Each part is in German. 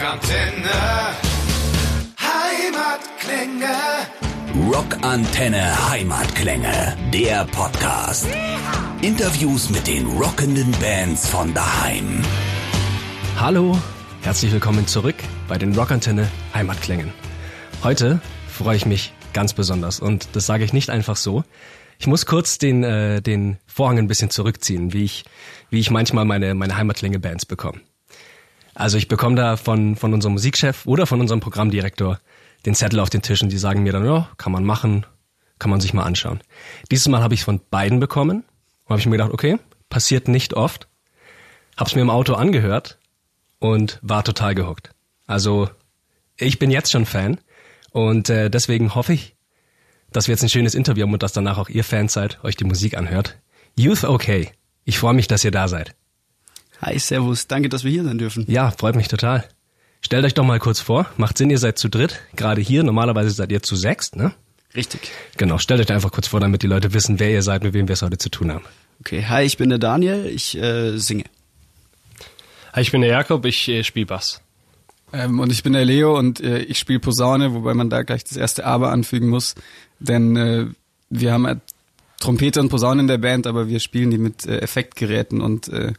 Rockantenne. Heimatklänge. Rockantenne Heimatklänge, der Podcast. Interviews mit den rockenden Bands von daheim. Hallo, herzlich willkommen zurück bei den Rockantenne Heimatklängen. Heute freue ich mich ganz besonders und das sage ich nicht einfach so. Ich muss kurz den, äh, den Vorhang ein bisschen zurückziehen, wie ich, wie ich manchmal meine, meine Heimatklänge-Bands bekomme. Also ich bekomme da von, von unserem Musikchef oder von unserem Programmdirektor den Zettel auf den Tisch und die sagen mir dann, ja, kann man machen, kann man sich mal anschauen. Dieses Mal habe ich von beiden bekommen und habe ich mir gedacht, okay, passiert nicht oft. Hab's mir im Auto angehört und war total gehuckt. Also ich bin jetzt schon Fan und äh, deswegen hoffe ich, dass wir jetzt ein schönes Interview haben und dass danach auch ihr Fans seid, euch die Musik anhört. Youth Okay. Ich freue mich, dass ihr da seid. Hi, Servus. Danke, dass wir hier sein dürfen. Ja, freut mich total. Stellt euch doch mal kurz vor. Macht Sinn, ihr seid zu dritt. Gerade hier. Normalerweise seid ihr zu sechst, ne? Richtig. Genau. Stellt euch einfach kurz vor, damit die Leute wissen, wer ihr seid, mit wem wir es heute zu tun haben. Okay, hi, ich bin der Daniel. Ich äh, singe. Hi, ich bin der Jakob. Ich äh, spiele Bass. Ähm, und ich bin der Leo und äh, ich spiele Posaune, wobei man da gleich das erste Aber anfügen muss, denn äh, wir haben äh, Trompete und Posaune in der Band, aber wir spielen die mit äh, Effektgeräten und äh,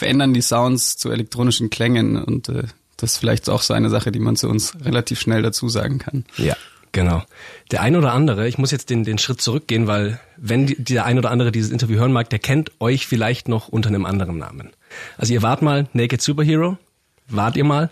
verändern die Sounds zu elektronischen Klängen und äh, das ist vielleicht auch so eine Sache, die man zu uns relativ schnell dazu sagen kann. Ja, genau. Der ein oder andere, ich muss jetzt den, den Schritt zurückgehen, weil wenn die, der ein oder andere dieses Interview hören mag, der kennt euch vielleicht noch unter einem anderen Namen. Also ihr wart mal Naked Superhero, wart ihr mal,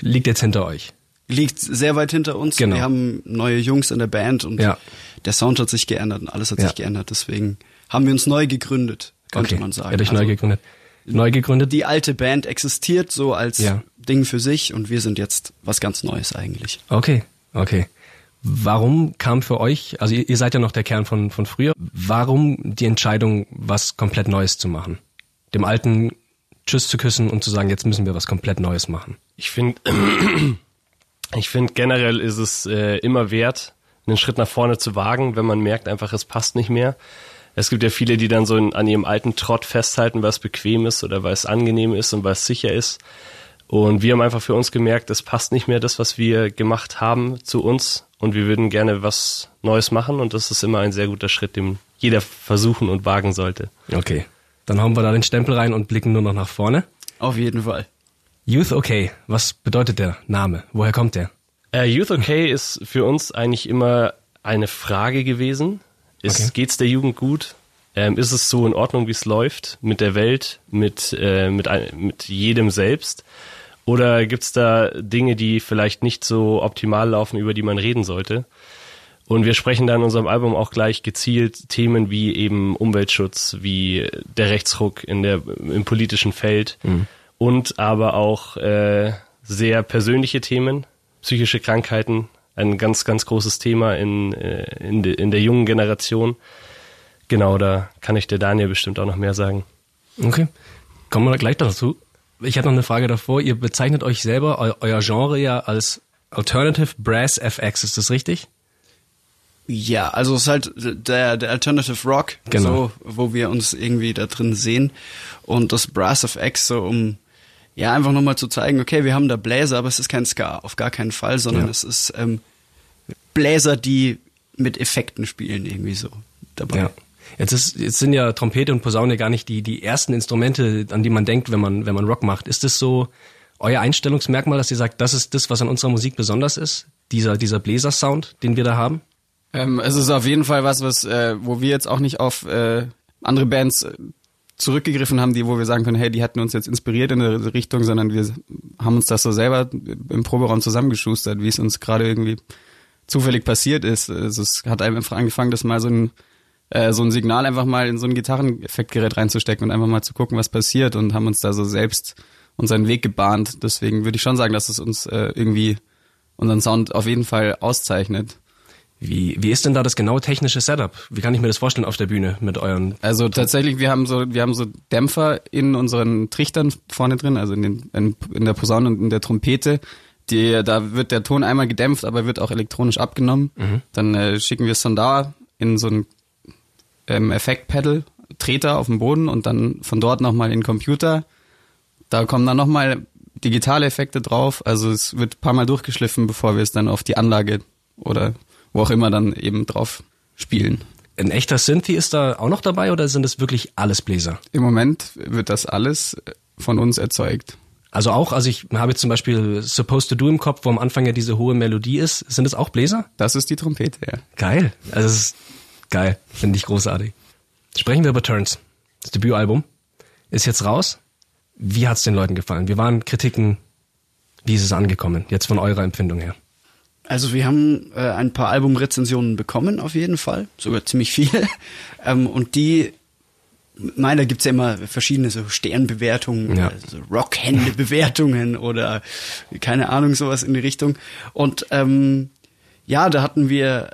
liegt jetzt hinter euch. Liegt sehr weit hinter uns. Genau. Wir haben neue Jungs in der Band und Ja. der Sound hat sich geändert und alles hat Ja. sich geändert. Deswegen haben wir uns neu gegründet, könnte okay. man sagen. Ihr habt euch Also neu gegründet. Neu gegründet? Die alte Band existiert so als Ja. Ding für sich und wir sind jetzt was ganz Neues eigentlich. Okay, okay. Warum kam für euch, also ihr, ihr seid ja noch der Kern von, von früher, warum die Entscheidung, was komplett Neues zu machen? Dem alten Tschüss zu küssen und zu sagen, jetzt müssen wir was komplett Neues machen. Ich finde, ich finde generell ist es äh, immer wert, einen Schritt nach vorne zu wagen, wenn man merkt einfach, es passt nicht mehr. Es gibt ja viele, die dann so in, an ihrem alten Trott festhalten, weil es bequem ist oder weil es angenehm ist und weil es sicher ist. Und wir haben einfach für uns gemerkt, es passt nicht mehr das, was wir gemacht haben zu uns und wir würden gerne was Neues machen und das ist immer ein sehr guter Schritt, den jeder versuchen und wagen sollte. Okay. Dann hauen wir da den Stempel rein und blicken nur noch nach vorne. Auf jeden Fall. Youth Okay, was bedeutet der Name? Woher kommt der? Äh, Youth Okay ist für uns eigentlich immer eine Frage gewesen. Ist, Okay. Geht's der Jugend gut? Ähm, ist es so in Ordnung, wie es läuft mit der Welt, mit, äh, mit, mit jedem selbst? Oder gibt's da Dinge, die vielleicht nicht so optimal laufen, über die man reden sollte? Und wir sprechen da in unserem Album auch gleich gezielt Themen wie eben Umweltschutz, wie der Rechtsruck in der, im politischen Feld und aber auch äh, sehr persönliche Themen, psychische Krankheiten, ein ganz, ganz großes Thema in, äh, in, de, in der jungen Generation. Genau, da kann ich der Daniel bestimmt auch noch mehr sagen. Okay. Kommen wir gleich dazu. Ich hätte noch eine Frage davor. Ihr bezeichnet euch selber, eu euer Genre ja als Alternative Brass FX, ist das richtig? Ja, also es ist halt der, der Alternative Rock, Genau. so, wo wir uns irgendwie da drin sehen. Und das Brass of X, so um ja einfach nochmal zu zeigen, okay, wir haben da Bläser, aber es ist kein Ska, auf gar keinen Fall, sondern Ja. es ist ähm, Bläser, die mit Effekten spielen, irgendwie so dabei. Ja. Jetzt, ist, jetzt sind ja Trompete und Posaune gar nicht die, die ersten Instrumente, an die man denkt, wenn man, wenn man Rock macht. Ist das so euer Einstellungsmerkmal, dass ihr sagt, das ist das, was an unserer Musik besonders ist? Dieser, dieser Bläsersound, den wir da haben? Ähm, es ist auf jeden Fall was, was äh, wo wir jetzt auch nicht auf äh, andere Bands zurückgegriffen haben, die wo wir sagen können, hey, die hatten uns jetzt inspiriert in eine Richtung, sondern wir haben uns das so selber im Proberaum zusammengeschustert, wie es uns gerade irgendwie zufällig passiert ist. Also es hat einfach angefangen, das mal so ein äh, so ein Signal einfach mal in so ein Gitarreneffektgerät reinzustecken und einfach mal zu gucken, was passiert und haben uns da so selbst unseren Weg gebahnt. Deswegen würde ich schon sagen, dass es uns äh, irgendwie unseren Sound auf jeden Fall auszeichnet. Wie, wie ist denn da das genaue technische Setup? Wie kann ich mir das vorstellen auf der Bühne mit euren Also tatsächlich, wir haben so, wir haben so Dämpfer in unseren Trichtern vorne drin, also in, den, in, in der Posaune und in der Trompete. Die, da wird der Ton einmal gedämpft, aber wird auch elektronisch abgenommen. Dann äh, schicken wir es dann da in so ein ähm, Effektpedal, Treter auf dem Boden und dann von dort nochmal in den Computer. Da kommen dann nochmal digitale Effekte drauf. Also es wird ein paar Mal durchgeschliffen, bevor wir es dann auf die Anlage oder wo auch immer dann eben drauf spielen. Ein echter Synthi ist da auch noch dabei oder sind es wirklich alles Bläser? Im Moment wird das alles von uns erzeugt. Also auch, also ich habe jetzt zum Beispiel Supposed to Do im Kopf, wo am Anfang ja diese hohe Melodie ist. Sind es auch Bläser? Das ist die Trompete, ja. Geil. Also es ist geil. Finde ich großartig. Sprechen wir über Turns. Das Debütalbum ist jetzt raus. Wie hat's den Leuten gefallen? Wie waren Kritiken? Wie ist es angekommen? Jetzt von eurer Empfindung her. Also wir haben äh, ein paar Albumrezensionen bekommen, auf jeden Fall. Sogar ziemlich viele. ähm, und die Nein, da gibt's ja immer verschiedene so Sternbewertungen, Ja. so Rockhände-Bewertungen oder keine Ahnung, sowas in die Richtung. Und ähm, ja, da hatten wir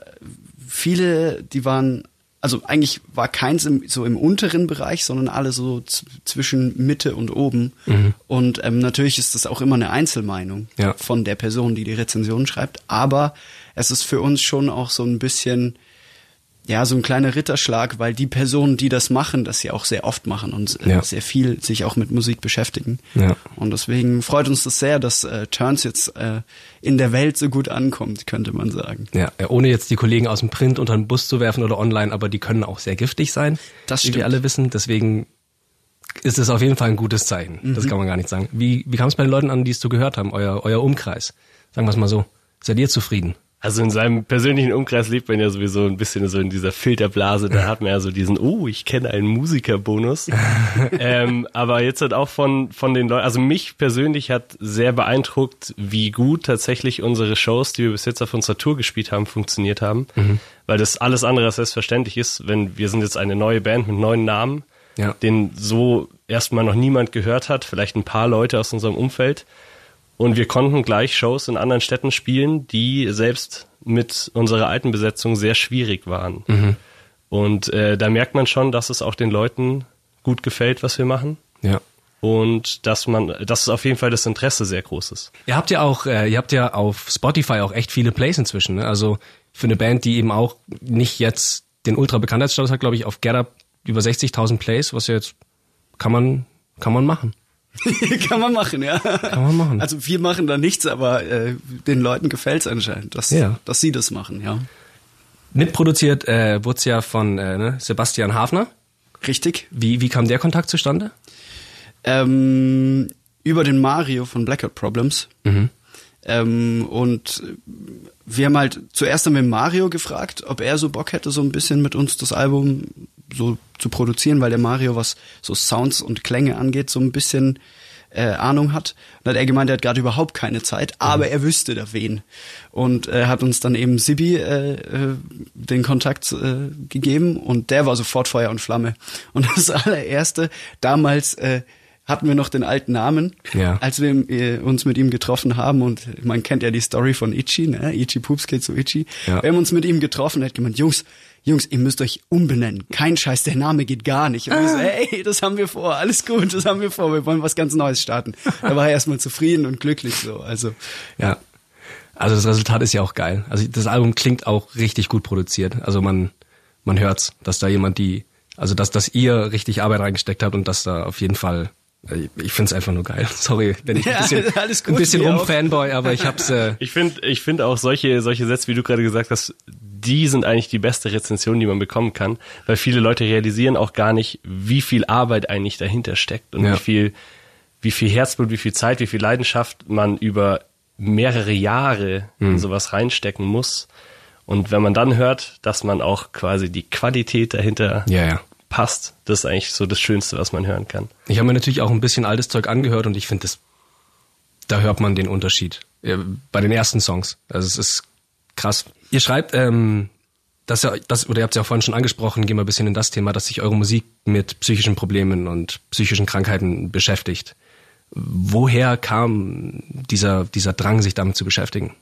viele, die waren, also eigentlich war keins im, so im unteren Bereich, sondern alle so zwischen Mitte und oben. Und ähm, natürlich ist das auch immer eine Einzelmeinung Ja. von der Person, die die Rezension schreibt. Aber es ist für uns schon auch so ein bisschen ja, so ein kleiner Ritterschlag, weil die Personen, die das machen, das ja auch sehr oft machen und Ja. sehr viel sich auch mit Musik beschäftigen. Ja. Und deswegen freut uns das sehr, dass äh, Turns jetzt äh, in der Welt so gut ankommt, könnte man sagen. Ja, äh, ohne jetzt die Kollegen aus dem Print unter den Bus zu werfen oder online, aber die können auch sehr giftig sein, Das wie stimmt. wir alle wissen. Deswegen ist es auf jeden Fall ein gutes Zeichen. Mhm. Das kann man gar nicht sagen. Wie, wie kam es bei den Leuten an, die es so gehört haben, euer, euer Umkreis? Sagen wir es mal so. Seid ihr zufrieden? Also in seinem persönlichen Umkreis lebt man ja sowieso ein bisschen so in dieser Filterblase. Da hat man ja so diesen, oh, ich kenne einen Musikerbonus. ähm, aber jetzt hat auch von, von den Leuten, also mich persönlich hat sehr beeindruckt, wie gut tatsächlich unsere Shows, die wir bis jetzt auf unserer Tour gespielt haben, funktioniert haben. Weil das alles andere als selbstverständlich ist, wenn wir sind jetzt eine neue Band mit neuen Namen, Ja. den so erstmal noch niemand gehört hat, vielleicht ein paar Leute aus unserem Umfeld. Und wir konnten gleich Shows in anderen Städten spielen, die selbst mit unserer alten Besetzung sehr schwierig waren. Und äh, da merkt man schon, dass es auch den Leuten gut gefällt, was wir machen. Ja. Und dass man, dass es auf jeden Fall das Interesse sehr groß ist. Ihr habt ja auch, äh, ihr habt ja auf Spotify auch echt viele Plays inzwischen. Ne? Also für eine Band, die eben auch nicht jetzt den ultra Bekanntheitsstatus hat, glaube ich, auf Get Up über 60.000 Plays, was jetzt kann man kann man machen. Kann man machen, ja. Kann man machen. Also wir machen da nichts, aber äh, den Leuten gefällt's anscheinend, dass, Ja. dass sie das machen, ja. Mitproduziert äh, wurde ja von äh, ne, Sebastian Hafner. Richtig. Wie, wie kam der Kontakt zustande? Ähm, über den Mario von Blackout Problems. Ähm, und wir haben halt zuerst haben wir Mario gefragt, ob er so Bock hätte, so ein bisschen mit uns das Album so zu produzieren, weil der Mario, was so Sounds und Klänge angeht, so ein bisschen äh, Ahnung hat. Und hat er gemeint, er hat gerade überhaupt keine Zeit, aber er wüsste da wen. Und er hat uns dann eben Sibi äh, äh, den Kontakt äh, gegeben und der war sofort Feuer und Flamme. Und das allererste, damals äh, hatten wir noch den alten Namen, Ja. als wir äh, uns mit ihm getroffen haben und man kennt ja die Story von Ichi, ne? Ichi Poops geht zu Ichi. Ja. Wir haben uns mit ihm getroffen, er hat gemeint, Jungs, Jungs, ihr müsst euch umbenennen. Kein Scheiß, der Name geht gar nicht. Und wir so, hey, das haben wir vor, alles gut, das haben wir vor, wir wollen was ganz Neues starten. Da war er erstmal zufrieden und glücklich so. Also Ja. Also das Resultat ist ja auch geil. Also das Album klingt auch richtig gut produziert. Also man man hört's, dass da jemand die, also dass dass ihr richtig Arbeit reingesteckt habt und dass da auf jeden Fall ich find's einfach nur geil. Sorry, wenn ich ein Ja, bisschen, alles gut, ein bisschen rumfanboy, aber ich hab's. Äh, Ich finde, ich finde auch solche, solche Sätze, wie du gerade gesagt hast, die sind eigentlich die beste Rezension, die man bekommen kann, weil viele Leute realisieren auch gar nicht, wie viel Arbeit eigentlich dahinter steckt und Ja. wie viel, wie viel Herzblut, wie viel Zeit, wie viel Leidenschaft man über mehrere Jahre in sowas reinstecken muss. Und wenn man dann hört, dass man auch quasi die Qualität dahinter ja, ja. Passt, das ist eigentlich so das Schönste, was man hören kann. Ich habe mir natürlich auch ein bisschen altes Zeug angehört und ich finde das, da hört man den Unterschied äh, bei den ersten Songs. Also es ist krass. Ihr schreibt, ähm, dass ja, das oder ihr habt es ja auch vorhin schon angesprochen, gehen wir ein bisschen in das Thema, dass sich eure Musik mit psychischen Problemen und psychischen Krankheiten beschäftigt. Woher kam dieser dieser Drang, sich damit zu beschäftigen?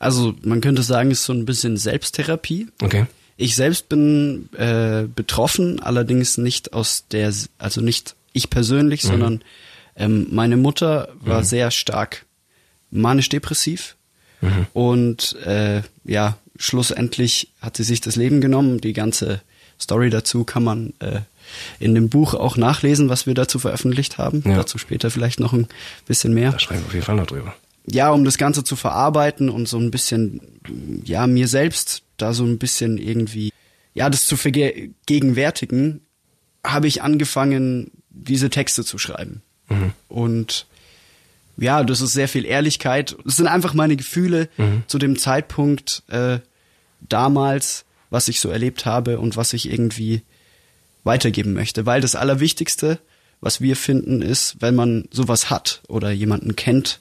Also man könnte sagen, es ist so ein bisschen Selbsttherapie. Okay. Ich selbst bin äh, betroffen, allerdings nicht aus der, also nicht ich persönlich, sondern ähm, meine Mutter war sehr stark manisch-depressiv und äh, ja, schlussendlich hat sie sich das Leben genommen. Die ganze Story dazu kann man äh, in dem Buch auch nachlesen, was wir dazu veröffentlicht haben. Ja. Dazu später vielleicht noch ein bisschen mehr. Da schreiben wir auf jeden Fall noch drüber. Ja, um das Ganze zu verarbeiten und so ein bisschen, ja, mir selbst da so ein bisschen irgendwie, ja, das zu vergegenwärtigen, habe ich angefangen, diese Texte zu schreiben. Und ja, das ist sehr viel Ehrlichkeit. Das sind einfach meine Gefühle zu dem Zeitpunkt äh, damals, was ich so erlebt habe und was ich irgendwie weitergeben möchte. Weil das Allerwichtigste, was wir finden, ist, wenn man sowas hat oder jemanden kennt,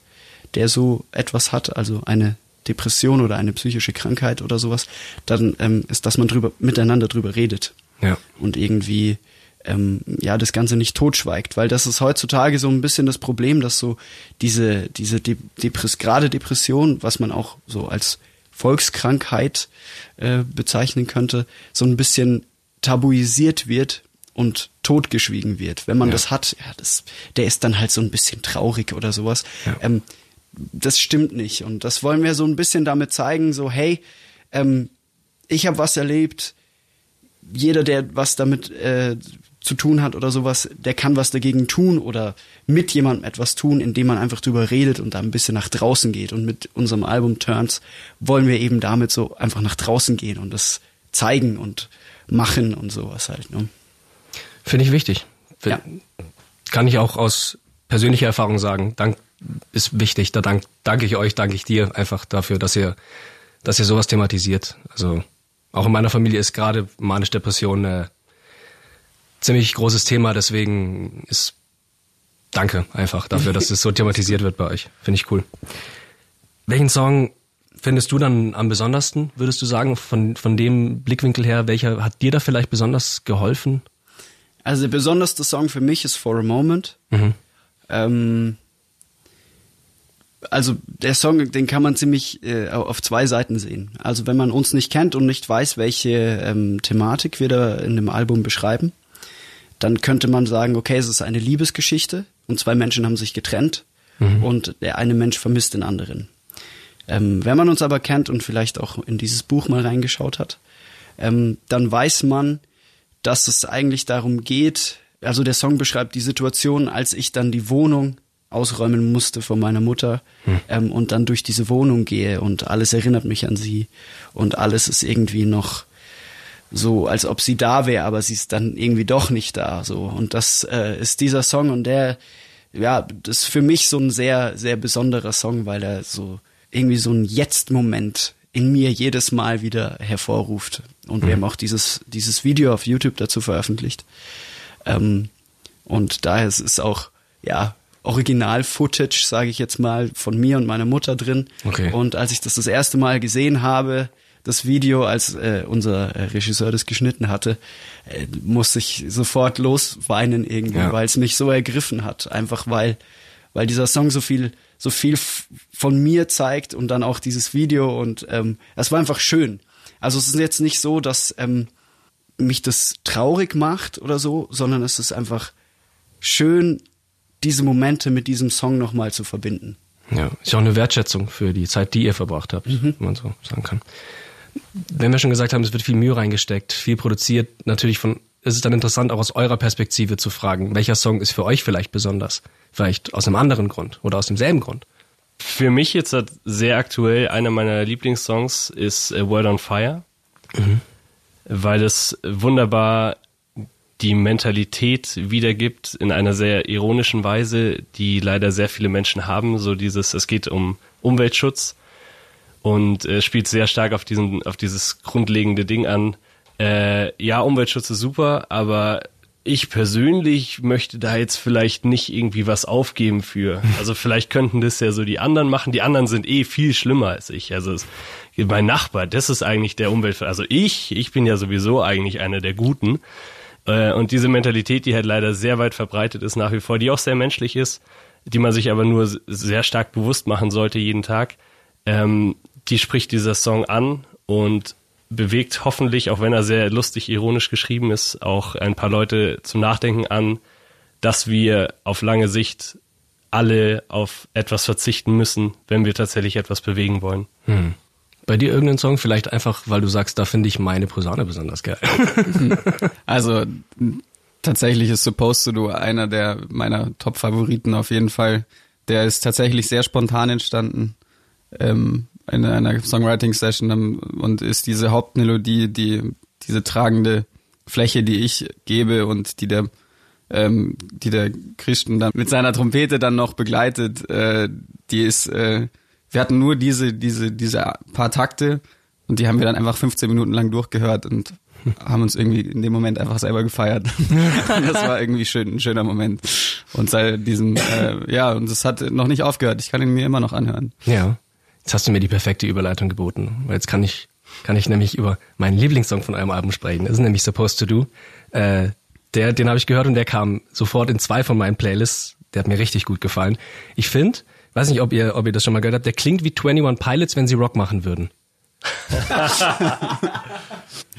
der so etwas hat, also eine Depression oder eine psychische Krankheit oder sowas, dann ähm, ist, dass man drüber miteinander drüber redet Ja. und irgendwie ähm, ja das Ganze nicht totschweigt, weil das ist heutzutage so ein bisschen das Problem, dass so diese diese De Depress gerade Depression, was man auch so als Volkskrankheit äh, bezeichnen könnte, so ein bisschen tabuisiert wird und totgeschwiegen wird. Wenn man Ja. das hat, ja, das, der ist dann halt so ein bisschen traurig oder sowas. Ja. Ähm, das stimmt nicht. Und das wollen wir so ein bisschen damit zeigen, so, hey, ähm, ich habe was erlebt, jeder, der was damit äh, zu tun hat oder sowas, der kann was dagegen tun oder mit jemandem etwas tun, indem man einfach drüber redet und da ein bisschen nach draußen geht. Und mit unserem Album Turns wollen wir eben damit so einfach nach draußen gehen und das zeigen und machen und sowas halt. Ne? Finde ich wichtig. Fin- Ja. Kann ich auch aus persönlicher Erfahrung sagen. Dank ist wichtig. Da dank, danke ich euch, danke ich dir einfach dafür, dass ihr, dass ihr sowas thematisiert. Also auch in meiner Familie ist gerade manisch Depression äh, ziemlich großes Thema. Deswegen ist danke einfach dafür, dass es so thematisiert wird bei euch. Finde ich cool. Welchen Song findest du dann am besondersten, würdest du sagen, von, von dem Blickwinkel her? Welcher hat dir da vielleicht besonders geholfen? Also der besonderste Song für mich ist For a Moment. Ähm, also der Song, den kann man ziemlich äh, auf zwei Seiten sehen. Also wenn man uns nicht kennt und nicht weiß, welche ähm, Thematik wir da in dem Album beschreiben, dann könnte man sagen, okay, es ist eine Liebesgeschichte und zwei Menschen haben sich getrennt und der eine Mensch vermisst den anderen. Ähm, wenn man uns aber kennt und vielleicht auch in dieses Buch mal reingeschaut hat, ähm, dann weiß man, dass es eigentlich darum geht, also der Song beschreibt die Situation, als ich dann die Wohnung ausräumen musste von meiner Mutter ähm, und dann durch diese Wohnung gehe und alles erinnert mich an sie und alles ist irgendwie noch so, als ob sie da wäre, aber sie ist dann irgendwie doch nicht da. So und das äh, ist dieser Song und der, ja, das ist für mich so ein sehr, sehr besonderer Song, weil er so irgendwie so ein Jetzt-Moment in mir jedes Mal wieder hervorruft. Und wir haben auch dieses dieses Video auf YouTube dazu veröffentlicht. Ähm, und daher ist es auch ja Original-Footage, sage ich jetzt mal, von mir und meiner Mutter drin. Okay. Und als ich das das erste Mal gesehen habe, das Video, als äh, unser äh, Regisseur das geschnitten hatte, äh, musste ich sofort losweinen irgendwie, Ja. weil es mich so ergriffen hat. Einfach weil, weil dieser Song so viel, so viel von mir zeigt und dann auch dieses Video und ähm, es war einfach schön. Also es ist jetzt nicht so, dass ähm, mich das traurig macht oder so, sondern es ist einfach schön, diese Momente mit diesem Song nochmal zu verbinden. Ja, ist ja auch eine Wertschätzung für die Zeit, die ihr verbracht habt, wenn man so sagen kann. Wenn wir schon gesagt haben, es wird viel Mühe reingesteckt, viel produziert, natürlich von, es ist dann interessant, auch aus eurer Perspektive zu fragen, welcher Song ist für euch vielleicht besonders? Vielleicht aus einem anderen Grund oder aus demselben Grund. Für mich jetzt sehr aktuell einer meiner Lieblingssongs ist äh, World on Fire, weil es wunderbar die Mentalität wiedergibt in einer sehr ironischen Weise, die leider sehr viele Menschen haben. So dieses, es geht um Umweltschutz und äh, spielt sehr stark auf diesen, auf dieses grundlegende Ding an. Äh, ja, Umweltschutz ist super, aber ich persönlich möchte da jetzt vielleicht nicht irgendwie was aufgeben für. Also vielleicht könnten das ja so die anderen machen. Die anderen sind eh viel schlimmer als ich. Also es, mein Nachbar, das ist eigentlich der Umwelt. Also ich, ich bin ja sowieso eigentlich einer der Guten. Äh, Und diese Mentalität, die halt leider sehr weit verbreitet ist nach wie vor, die auch sehr menschlich ist, die man sich aber nur sehr stark bewusst machen sollte jeden Tag, ähm, die spricht dieser Song an und bewegt hoffentlich, auch wenn er sehr lustig ironisch geschrieben ist, auch ein paar Leute zum Nachdenken an, dass wir auf lange Sicht alle auf etwas verzichten müssen, wenn wir tatsächlich etwas bewegen wollen. Bei dir irgendein Song? Vielleicht einfach, weil du sagst, da finde ich meine Posaune besonders geil. Also tatsächlich ist Supposed to Do einer der meiner Top-Favoriten auf jeden Fall. Der ist tatsächlich sehr spontan entstanden ähm, in einer Songwriting-Session und ist diese Hauptmelodie, die diese tragende Fläche, die ich gebe und die der ähm, die der Christen dann mit seiner Trompete dann noch begleitet, äh, die ist, äh, wir hatten nur diese diese diese paar Takte und die haben wir dann einfach 15 Minuten lang durchgehört und haben uns irgendwie in dem Moment einfach selber gefeiert. das war irgendwie schön, ein schöner Moment. Und seit diesem, äh, ja, und es hat noch nicht aufgehört. Ich kann ihn mir immer noch anhören. Ja. Jetzt hast du mir die perfekte Überleitung geboten. Weil jetzt kann ich, kann ich nämlich über meinen Lieblingssong von eurem Album sprechen. Das ist nämlich Supposed to Do. Äh, der, den habe ich gehört und der kam sofort in zwei von meinen Playlists. Der hat mir richtig gut gefallen. Ich finde, weiß nicht, ob ihr, ob ihr das schon mal gehört habt, der klingt wie 21 Pilots, wenn sie Rock machen würden.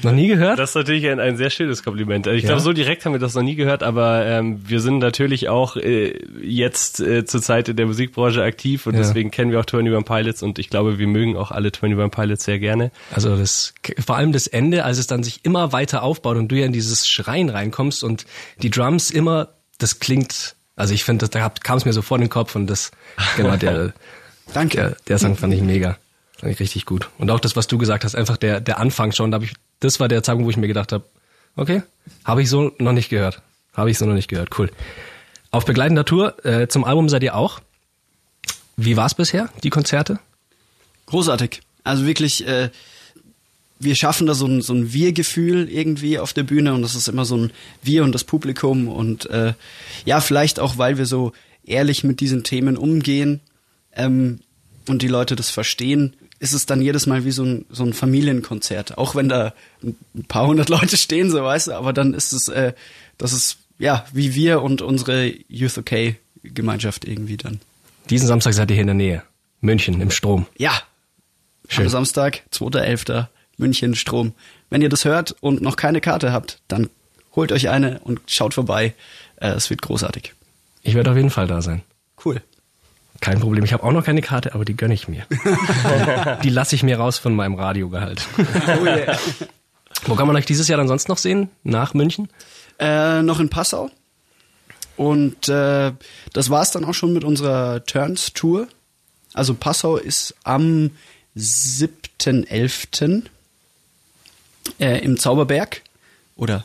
noch nie gehört? Das ist natürlich ein, ein sehr schönes Kompliment. Ich ja? glaube, so direkt haben wir das noch nie gehört, aber ähm, wir sind natürlich auch äh, jetzt äh, zurzeit in der Musikbranche aktiv und ja. deswegen kennen wir auch 21 Pilots und ich glaube, wir mögen auch alle 21 Pilots sehr gerne. Also das vor allem das Ende, als es dann sich immer weiter aufbaut und du ja in dieses Schreien reinkommst und die Drums immer, das klingt, also ich finde, da kam es mir so vor den Kopf und das, genau, der, Danke. Der, der Song fand ich mega. Fand ich richtig gut. Und auch das, was du gesagt hast, einfach der, der Anfang schon, da habe ich, das war der Zeitpunkt, wo ich mir gedacht habe, okay, habe ich so noch nicht gehört. Habe ich so noch nicht gehört. Cool. Auf begleitender Tour äh, zum Album seid ihr auch. Wie war's bisher, die Konzerte? Großartig. Also wirklich, äh, wir schaffen da so ein, so ein Wir-Gefühl irgendwie auf der Bühne und das ist immer so ein Wir und das Publikum und äh, ja, vielleicht auch, weil wir so ehrlich mit diesen Themen umgehen ähm, und die Leute das verstehen, ist es dann jedes Mal wie so ein, so ein Familienkonzert. Auch wenn da ein paar hundert Leute stehen, so weißt du, aber dann ist es, äh, das ist, ja, wie wir und unsere Youth OK Gemeinschaft irgendwie dann. Diesen Samstag seid ihr hier in der Nähe. München im Strom. Ja. Schön. Am Samstag, 2.11. München Strom. Wenn ihr das hört und noch keine Karte habt, dann holt euch eine und schaut vorbei. Äh, es wird großartig. Ich werde auf jeden Fall da sein. Cool. Kein Problem. Ich habe auch noch keine Karte, aber die gönne ich mir. die lasse ich mir raus von meinem Radiogehalt. Oh yeah. Wo kann man euch dieses Jahr dann sonst noch sehen? Nach München? Äh, noch in Passau. Und äh, das war's dann auch schon mit unserer Turns-Tour. Also Passau ist am 7.11. Äh, im Zauberberg. Oder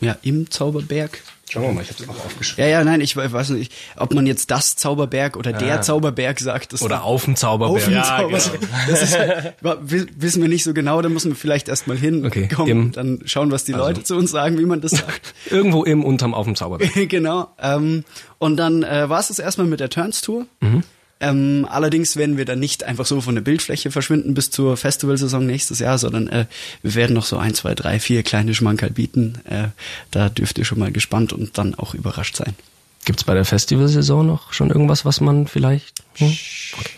ja, im Zauberberg. Schauen wir mal, ich habe es auch aufgeschrieben. Ja, ja, nein, ich weiß nicht, ob man jetzt das Zauberberg oder ja. der Zauberberg sagt. Das oder auf dem Zauberberg. Auf dem ja, Zauberberg. Genau. Das ist halt, wissen wir nicht so genau, da müssen wir vielleicht erstmal hin okay. kommen, dann schauen, was die also. Leute zu uns sagen, wie man das sagt. Irgendwo im unterm auf dem Zauberberg. genau. Ähm, und dann äh, war es das erstmal mit der Turns-Tour. Mhm. Ähm, allerdings werden wir dann nicht einfach so von der Bildfläche verschwinden bis zur Festivalsaison nächstes Jahr, sondern äh, wir werden noch so ein, zwei, drei, vier kleine Schmankerl bieten. Äh, da dürft ihr schon mal gespannt und dann auch überrascht sein. Gibt's bei der Festivalsaison noch schon irgendwas, was man vielleicht... Hm? Okay.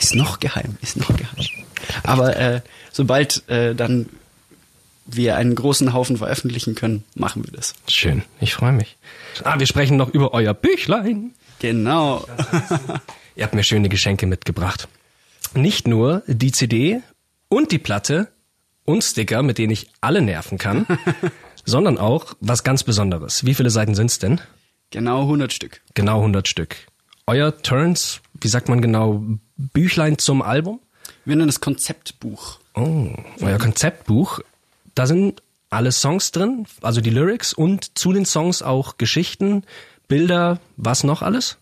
Ist noch geheim, ist noch geheim. Aber äh, sobald äh, dann wir einen großen Haufen veröffentlichen können, machen wir das. Schön, ich freue mich. Ah, wir sprechen noch über euer Büchlein. Genau. Ihr habt mir schöne Geschenke mitgebracht. Nicht nur die CD und die Platte und Sticker, mit denen ich alle nerven kann, sondern auch was ganz Besonderes. Wie viele Seiten sind's denn? Genau 100 Stück. Genau 100 Stück. Euer Turns, wie sagt man genau, Büchlein zum Album? Wir nennen es Konzeptbuch. Oh, euer Konzeptbuch. Da sind alle Songs drin, also die Lyrics und zu den Songs auch Geschichten, Bilder, was noch alles?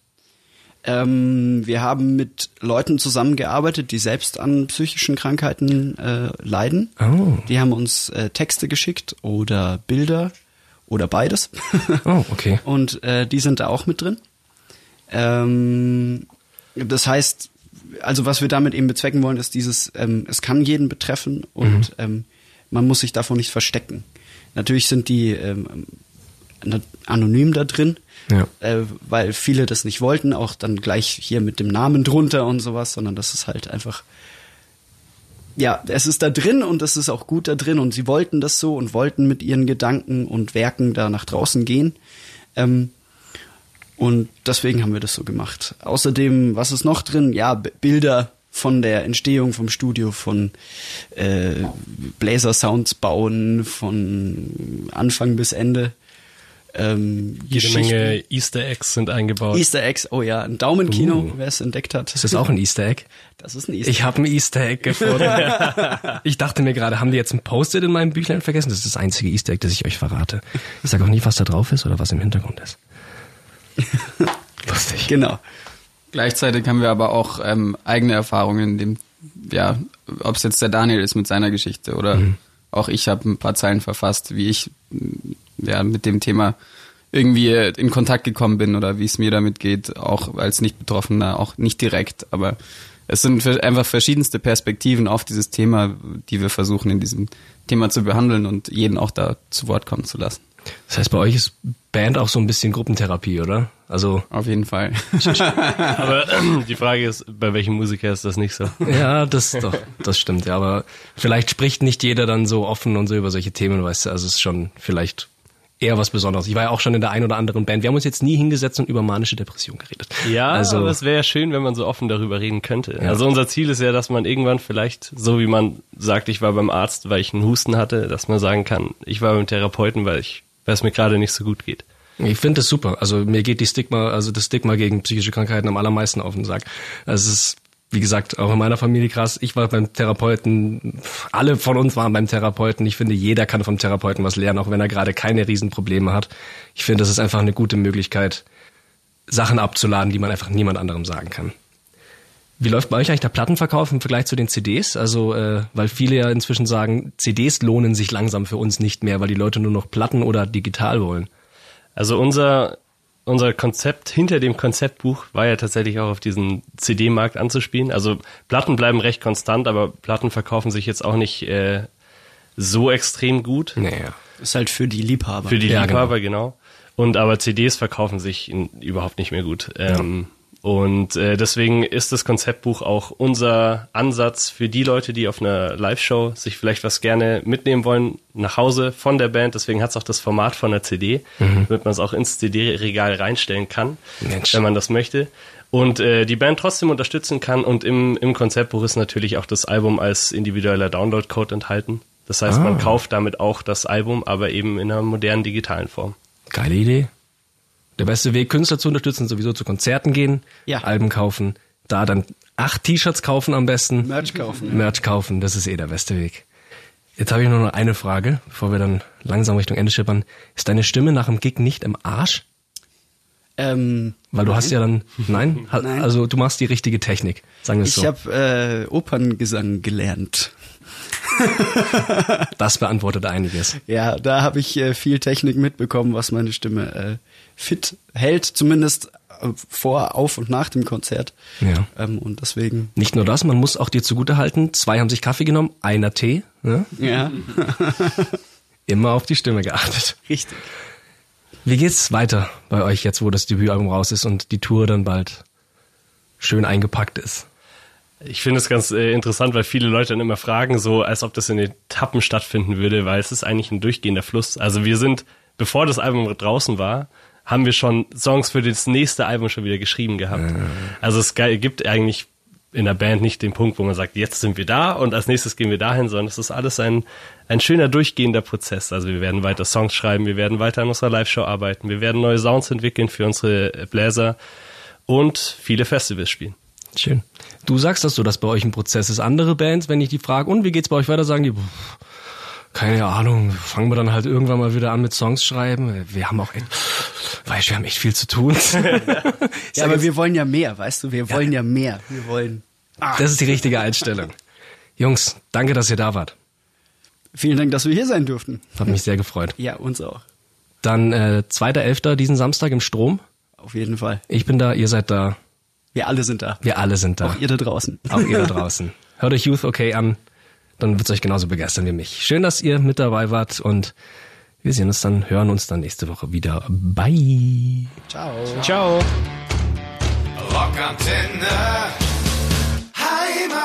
Ähm, wir haben mit Leuten zusammengearbeitet, die selbst an psychischen Krankheiten äh, leiden. Oh. Die haben uns äh, Texte geschickt oder Bilder oder beides. oh, okay. Und äh, die sind da auch mit drin. Ähm, das heißt, also was wir damit eben bezwecken wollen, ist dieses, ähm, es kann jeden betreffen und mhm. ähm, man muss sich davor nicht verstecken. Natürlich sind die ähm, anonym da drin, ja. äh, weil viele das nicht wollten, auch dann gleich hier mit dem Namen drunter und sowas, sondern das ist halt einfach, ja, es ist da drin und es ist auch gut da drin und sie wollten das so und wollten mit ihren Gedanken und Werken da nach draußen gehen. Ähm, und deswegen haben wir das so gemacht. Außerdem, was ist noch drin? Ja, Bilder von der Entstehung vom Studio, von äh, Bläser-Sounds bauen, von Anfang bis Ende ähm, Jede. Menge Easter Eggs sind eingebaut. Easter Eggs, oh ja, ein Daumenkino, Uh. wer es entdeckt hat. Ist das auch ein Easter Egg? Das ist ein Easter Ich habe ein Easter Egg gefunden. ich dachte mir gerade, haben die jetzt ein Post-it in meinem Büchlein vergessen? Das ist das einzige Easter Egg, das ich euch verrate. Ich sage auch nie, was da drauf ist oder was im Hintergrund ist. Lustig. Genau. Gleichzeitig haben wir aber auch ähm, eigene Erfahrungen, in dem, ja, ob es jetzt der Daniel ist mit seiner Geschichte oder auch ich habe ein paar Zeilen verfasst, wie ich ja mit dem Thema irgendwie in Kontakt gekommen bin oder wie es mir damit geht, auch als nicht Betroffener, auch nicht direkt, aber es sind einfach verschiedenste Perspektiven auf dieses Thema, die wir versuchen in diesem Thema zu behandeln und jeden auch da zu Wort kommen zu lassen. Das heißt, bei euch ist Band auch so ein bisschen Gruppentherapie, oder? Also, Auf jeden Fall. Aber ähm, die Frage ist, bei welchem Musiker ist das nicht so? ja, das doch, das stimmt, ja, aber vielleicht spricht nicht jeder dann so offen und so über solche Themen, weißt du, also es ist schon vielleicht eher was Besonderes. Ich war ja auch schon in der einen oder anderen Band. Wir haben uns jetzt nie hingesetzt und über manische Depression geredet. Ja, also aber es wäre ja schön, wenn man so offen darüber reden könnte. Also unser Ziel ist ja, dass man irgendwann vielleicht, so wie man sagt, ich war beim Arzt, weil ich einen Husten hatte, dass man sagen kann, ich war beim Therapeuten, weil ich, weil es mir gerade nicht so gut geht. Ich finde das super. Also mir geht die Stigma, also das Stigma gegen psychische Krankheiten am allermeisten auf den Sack. Also es ist, wie gesagt, auch in meiner Familie krass. Ich war beim Therapeuten, alle von uns waren beim Therapeuten. Ich finde, jeder kann vom Therapeuten was lernen, auch wenn er gerade keine Riesenprobleme hat. Ich finde, das ist einfach eine gute Möglichkeit, Sachen abzuladen, die man einfach niemand anderem sagen kann. Wie läuft bei euch eigentlich der Plattenverkauf im Vergleich zu den CDs? Also, äh, weil viele ja inzwischen sagen, CDs lohnen sich langsam für uns nicht mehr, weil die Leute nur noch Platten oder digital wollen. Also unser, unser Konzept hinter dem Konzeptbuch war ja tatsächlich auch auf diesen CD-Markt anzuspielen. Also Platten bleiben recht konstant, aber Platten verkaufen sich jetzt auch nicht äh, so extrem gut. Naja. Ist halt für die Liebhaber. Für die Ja, Liebhaber, genau. Und aber CDs verkaufen sich in, überhaupt nicht mehr gut. Ähm, Und äh, deswegen ist das Konzeptbuch auch unser Ansatz für die Leute, die auf einer Live-Show sich vielleicht was gerne mitnehmen wollen nach Hause von der Band. Deswegen hat es auch das Format von der CD, damit man es auch ins CD-Regal reinstellen kann, Mensch. wenn man das möchte. Und äh, die Band trotzdem unterstützen kann. Und im, im Konzeptbuch ist natürlich auch das Album als individueller Download-Code enthalten. Das heißt, man kauft damit auch das Album, aber eben in einer modernen digitalen Form. Geile Idee. Der beste Weg, Künstler zu unterstützen, sowieso zu Konzerten gehen, Ja. Alben kaufen, da dann acht T-Shirts kaufen am besten. Merch kaufen. Ja. Merch kaufen, das ist eh der beste Weg. Jetzt habe ich nur noch eine Frage, bevor wir dann langsam Richtung Ende schippern. Ist deine Stimme nach dem Gig nicht im Arsch? Ähm, Weil du hast ja dann, nein? Nein. Also du machst die richtige Technik, sagen wir es ich so. habe äh, Operngesang gelernt. Das beantwortet einiges. Ja, da habe ich äh, viel Technik mitbekommen, was meine Stimme äh, fit hält, zumindest äh, vor, auf und nach dem Konzert. Ja. Ähm, und deswegen, Nicht nur das, man muss auch dir zugutehalten, zwei haben sich Kaffee genommen, einer Tee, ne? ja, immer auf die Stimme geachtet. richtig. Wie geht's weiter bei euch jetzt, wo das Debütalbum raus ist und die Tour dann bald schön eingepackt ist? Ich finde es ganz äh, interessant, weil viele Leute dann immer fragen, so als ob das in Etappen stattfinden würde, weil es ist eigentlich ein durchgehender Fluss. Also wir sind, bevor das Album draußen war, haben wir schon Songs für das nächste Album schon wieder geschrieben gehabt. Also es gibt eigentlich in der Band nicht den Punkt, wo man sagt, jetzt sind wir da und als nächstes gehen wir dahin, sondern es ist alles ein, ein schöner durchgehender Prozess. Also wir werden weiter Songs schreiben, wir werden weiter an unserer Live-Show arbeiten, wir werden neue Sounds entwickeln für unsere Bläser und viele Festivals spielen. Schön. Du sagst das so, dass bei euch ein Prozess ist. Andere Bands, wenn ich die frage, und wie geht's bei euch weiter, sagen die, pff, keine Ahnung, fangen wir dann halt irgendwann mal wieder an mit Songs schreiben. Wir haben auch echt, weißt, wir haben echt viel zu tun. Ja, aber wir wollen ja mehr, weißt du, wir wollen ja mehr. Wir wollen. das ist die richtige Einstellung. Jungs, danke, dass ihr da wart. Vielen Dank, dass wir hier sein durften. Hat mich sehr gefreut. Ja, uns auch. Dann äh, 2.11. diesen Samstag im Strom. Auf jeden Fall. Ich bin da, ihr seid da, Wir alle sind da. wir alle sind da. Auch ihr da draußen. Auch ihr da draußen. Hört euch Youth Okay an, dann wird's euch genauso begeistern wie mich. Schön, dass ihr mit dabei wart und wir sehen uns dann, hören uns dann nächste Woche wieder. Bye. Ciao. Ciao! Rockantenne.